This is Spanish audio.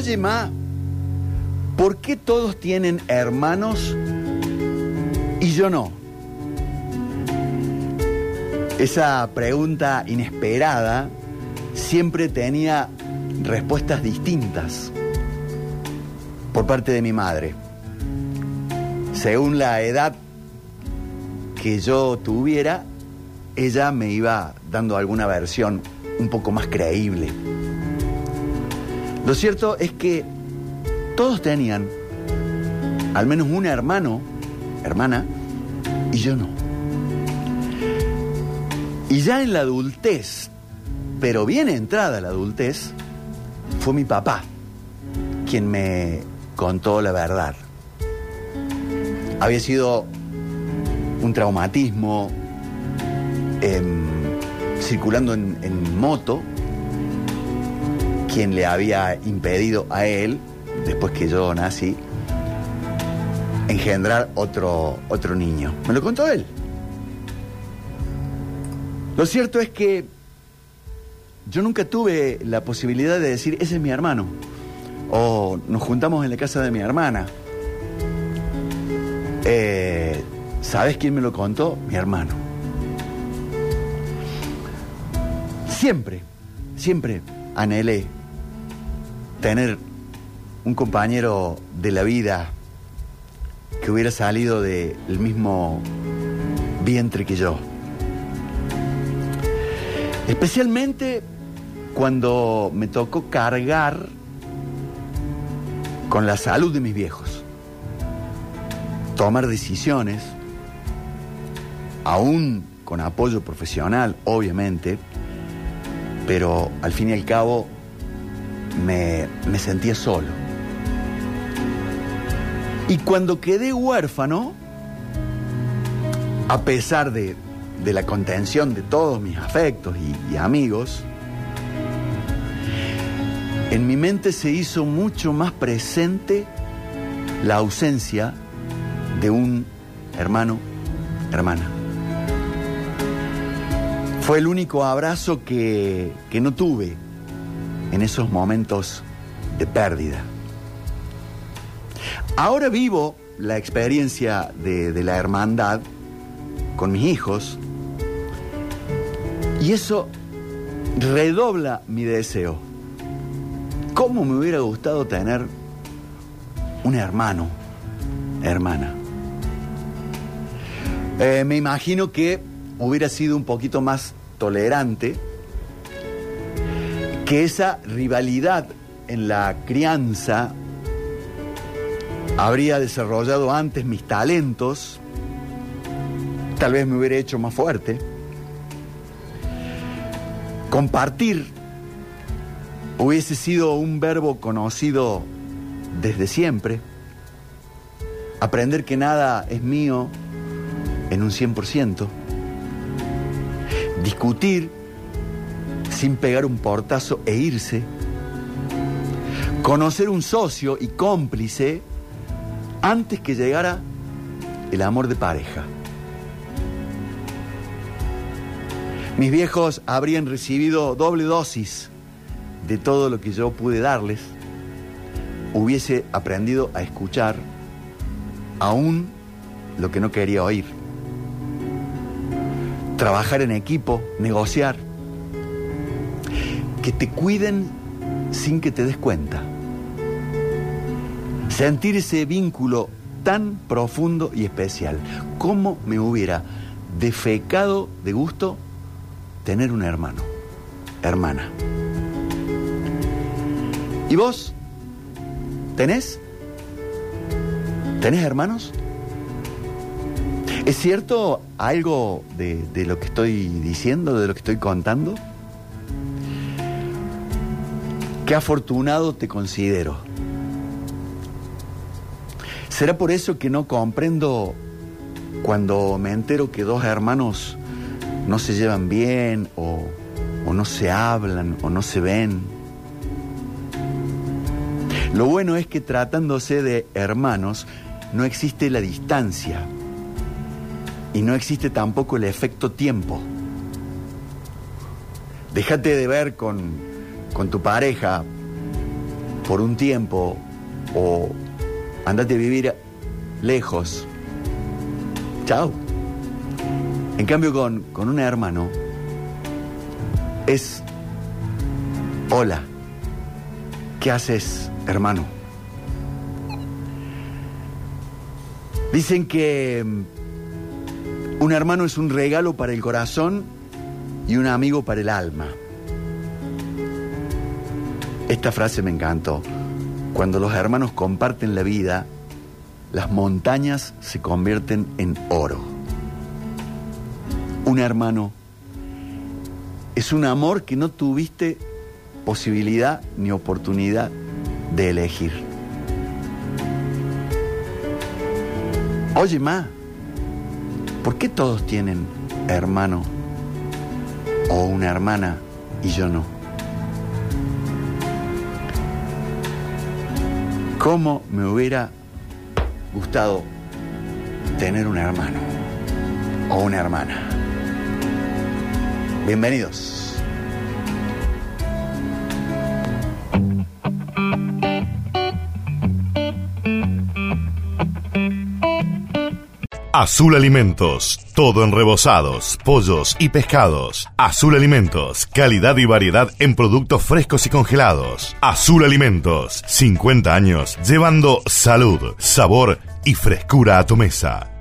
Oye, Ma, ¿por qué todos tienen hermanos y yo no? Esa pregunta inesperada siempre tenía respuestas distintas por parte de mi madre. Según la edad que yo tuviera, ella me iba dando alguna versión un poco más creíble. Lo cierto es que todos tenían al menos un hermano, hermana, y yo no. Y ya en la adultez, pero bien entrada la adultez, fue mi papá quien me contó la verdad. Había sido un traumatismo em, circulando en, en moto quien le había impedido a él, después que yo nací, engendrar otro, otro niño. Me lo contó él. Lo cierto es que yo nunca tuve la posibilidad de decir, ese es mi hermano. O nos juntamos en la casa de mi hermana. Eh, ¿Sabes quién me lo contó? Mi hermano. Siempre, siempre anhelé tener un compañero de la vida que hubiera salido del mismo vientre que yo. Especialmente cuando me tocó cargar con la salud de mis viejos, tomar decisiones, aún con apoyo profesional, obviamente, pero al fin y al cabo me, me sentía solo. Y cuando quedé huérfano, a pesar de, de la contención de todos mis afectos y, amigos, en mi mente se hizo mucho más presente la ausencia de un hermano, hermana. Fue el único abrazo que, que no tuve en esos momentos de pérdida. Ahora vivo la experiencia de, la hermandad con mis hijos y eso redobla mi deseo. ¿Cómo me hubiera gustado tener un hermano, hermana? Eh, me imagino que hubiera sido un poquito más tolerante que esa rivalidad en la crianza habría desarrollado antes mis talentos, tal vez me hubiera hecho más fuerte. Compartir hubiese sido un verbo conocido desde siempre. Aprender que nada es mío en un 100%. Discutir sin pegar un portazo e irse. Conocer un socio y cómplice antes que llegara el amor de pareja. Mis viejos habrían recibido doble dosis de todo lo que yo pude darles. Hubiese aprendido a escuchar aún lo que no quería oír. Trabajar en equipo, negociar. Que te cuiden sin que te des cuenta. Sentir ese vínculo tan profundo y especial. ¿Cómo me hubiera defecado de gusto tener un hermano, hermana? ¿Y vos? ¿Tenés? ¿Tenés hermanos? ¿Es cierto algo de, de, lo que estoy diciendo, de lo que estoy contando? Qué afortunado te considero. ¿Será por eso que no comprendo cuando me entero que dos hermanos no se llevan bien o, o no se hablan o no se ven? Lo bueno es que tratándose de hermanos no existe la distancia y no existe tampoco el efecto tiempo. Déjate de ver con, con tu pareja por un tiempo o andate a vivir lejos. Chao. En cambio con, con un hermano es, hola, ¿qué haces, hermano? Dicen que mm, un hermano es un regalo para el corazón y un amigo para el alma. Esta frase me encantó. Cuando los hermanos comparten la vida, las montañas se convierten en oro. Un hermano es un amor que no tuviste posibilidad ni oportunidad de elegir. Oye, Ma, ¿por qué todos tienen hermano o una hermana y yo no? ¿Cómo me hubiera gustado tener un hermano o una hermana? Bienvenidos. Azul Alimentos, todo en rebozados, pollos y pescados. Azul Alimentos, calidad y variedad en productos frescos y congelados. Azul Alimentos, 50 años llevando salud, sabor y frescura a tu mesa.